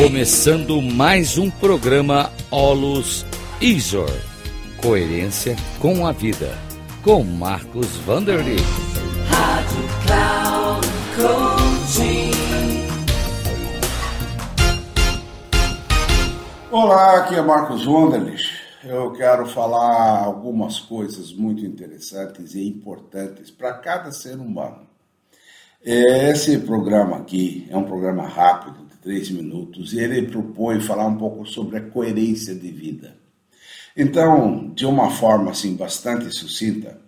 Começando mais um programa Olus Isor. Coerência com a vida. Com Marcos Vanderly. Rádio Cloud Coaching. Olá, aqui é Marcos Vanderly. Eu quero falar algumas coisas muito interessantes e importantes para cada ser humano. Esse programa aqui é um programa rápido, três minutos, e ele propõe falar um pouco sobre a coerência de vida. Então, de uma forma assim bastante sucinta,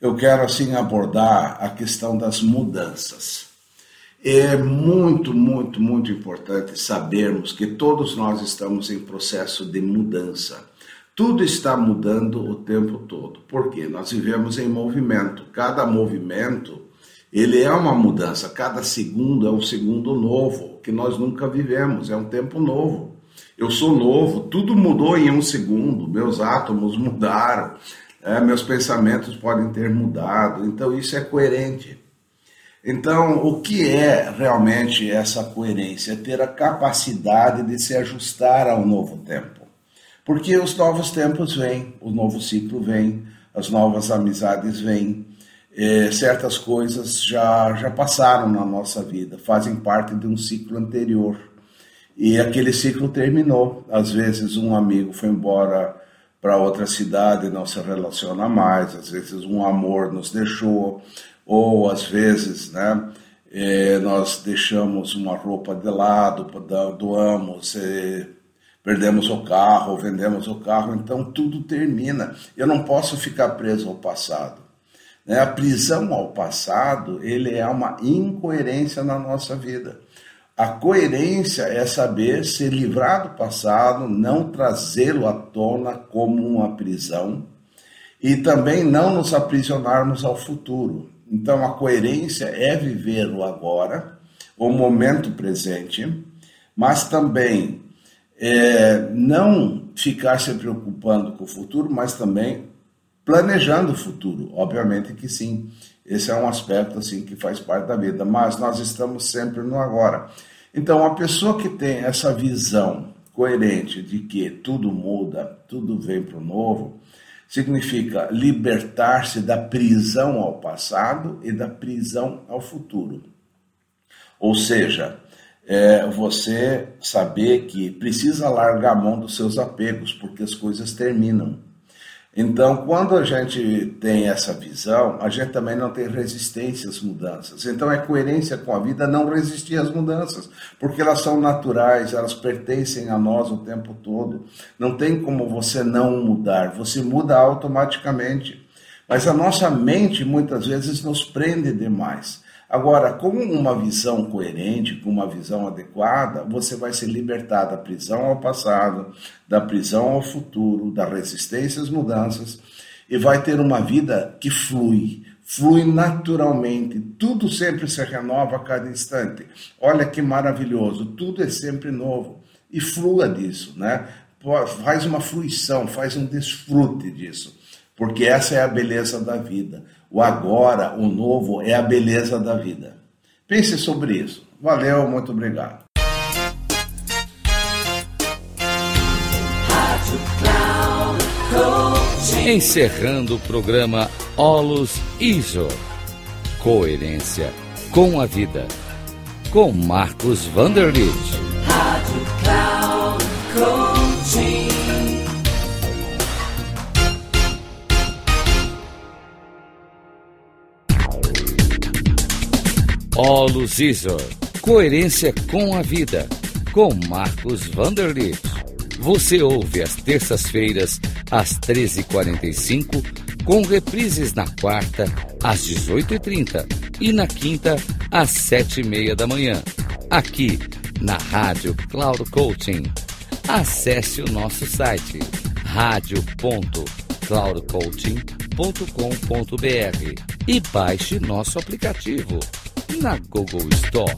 eu quero assim abordar a questão das mudanças. É muito, muito, muito importante sabermos que todos nós estamos em processo de mudança. Tudo está mudando o tempo todo. Porque nós vivemos em movimento. Cada movimento ele é uma mudança. Cada segundo é um segundo novo, que nós nunca vivemos, é um tempo novo. Eu sou novo, tudo mudou em um segundo, meus átomos mudaram, é, meus pensamentos podem ter mudado, então isso é coerente. Então, o que é realmente essa coerência? É ter a capacidade de se ajustar ao novo tempo. Porque os novos tempos vêm, o novo ciclo vem, as novas amizades vêm, é, certas coisas já, já passaram na nossa vida, fazem parte de um ciclo anterior. E aquele ciclo terminou. Às vezes um amigo foi embora para outra cidade e não se relaciona mais, às vezes um amor nos deixou, ou às vezes né, é, nós deixamos uma roupa de lado, doamos, é, perdemos o carro, vendemos o carro, então tudo termina. Eu não posso ficar preso ao passado. Né? A prisão ao passado, ele é uma incoerência na nossa vida. A coerência é saber se livrar do passado, não trazê-lo à tona como uma prisão e também não nos aprisionarmos ao futuro. Então, a coerência é viver o agora, o momento presente, mas também é, não ficar se preocupando com o futuro, mas também planejando o futuro, obviamente que sim. Esse é um aspecto assim que faz parte da vida, mas nós estamos sempre no agora. Então, a pessoa que tem essa visão coerente de que tudo muda, tudo vem para o novo, significa libertar-se da prisão ao passado e da prisão ao futuro. Ou seja, é você saber que precisa largar a mão dos seus apegos, porque as coisas terminam. Então, quando a gente tem essa visão, a gente também não tem resistência às mudanças. Então, é coerência com a vida não resistir às mudanças, porque elas são naturais, elas pertencem a nós o tempo todo. Não tem como você não mudar, você muda automaticamente. Mas a nossa mente muitas vezes nos prende demais. Agora, com uma visão coerente, com uma visão adequada, você vai se libertar da prisão ao passado, da prisão ao futuro, da resistência às mudanças e vai ter uma vida que flui, flui naturalmente, tudo sempre se renova a cada instante. Olha que maravilhoso, tudo é sempre novo. E flua disso, né? Faz uma fruição, faz um desfrute disso, porque essa é a beleza da vida. O agora, o novo, é a beleza da vida. Pense sobre isso. Valeu, muito obrigado. Encerrando o programa Olus ISO. Coerência com a vida. Com Marcos Vanderlitt. Rádio Cloud Coaching. Olus Isor. Coerência com a vida. Com Marcos Vanderlitt. Você ouve às terças-feiras, às 13h45, com reprises na quarta, às 18h30 e na quinta, às 7h30 da manhã. Aqui, na Rádio Cloud Coaching. Acesse o nosso site radio.cloudcoaching.com.br e baixe nosso aplicativo na Google Store.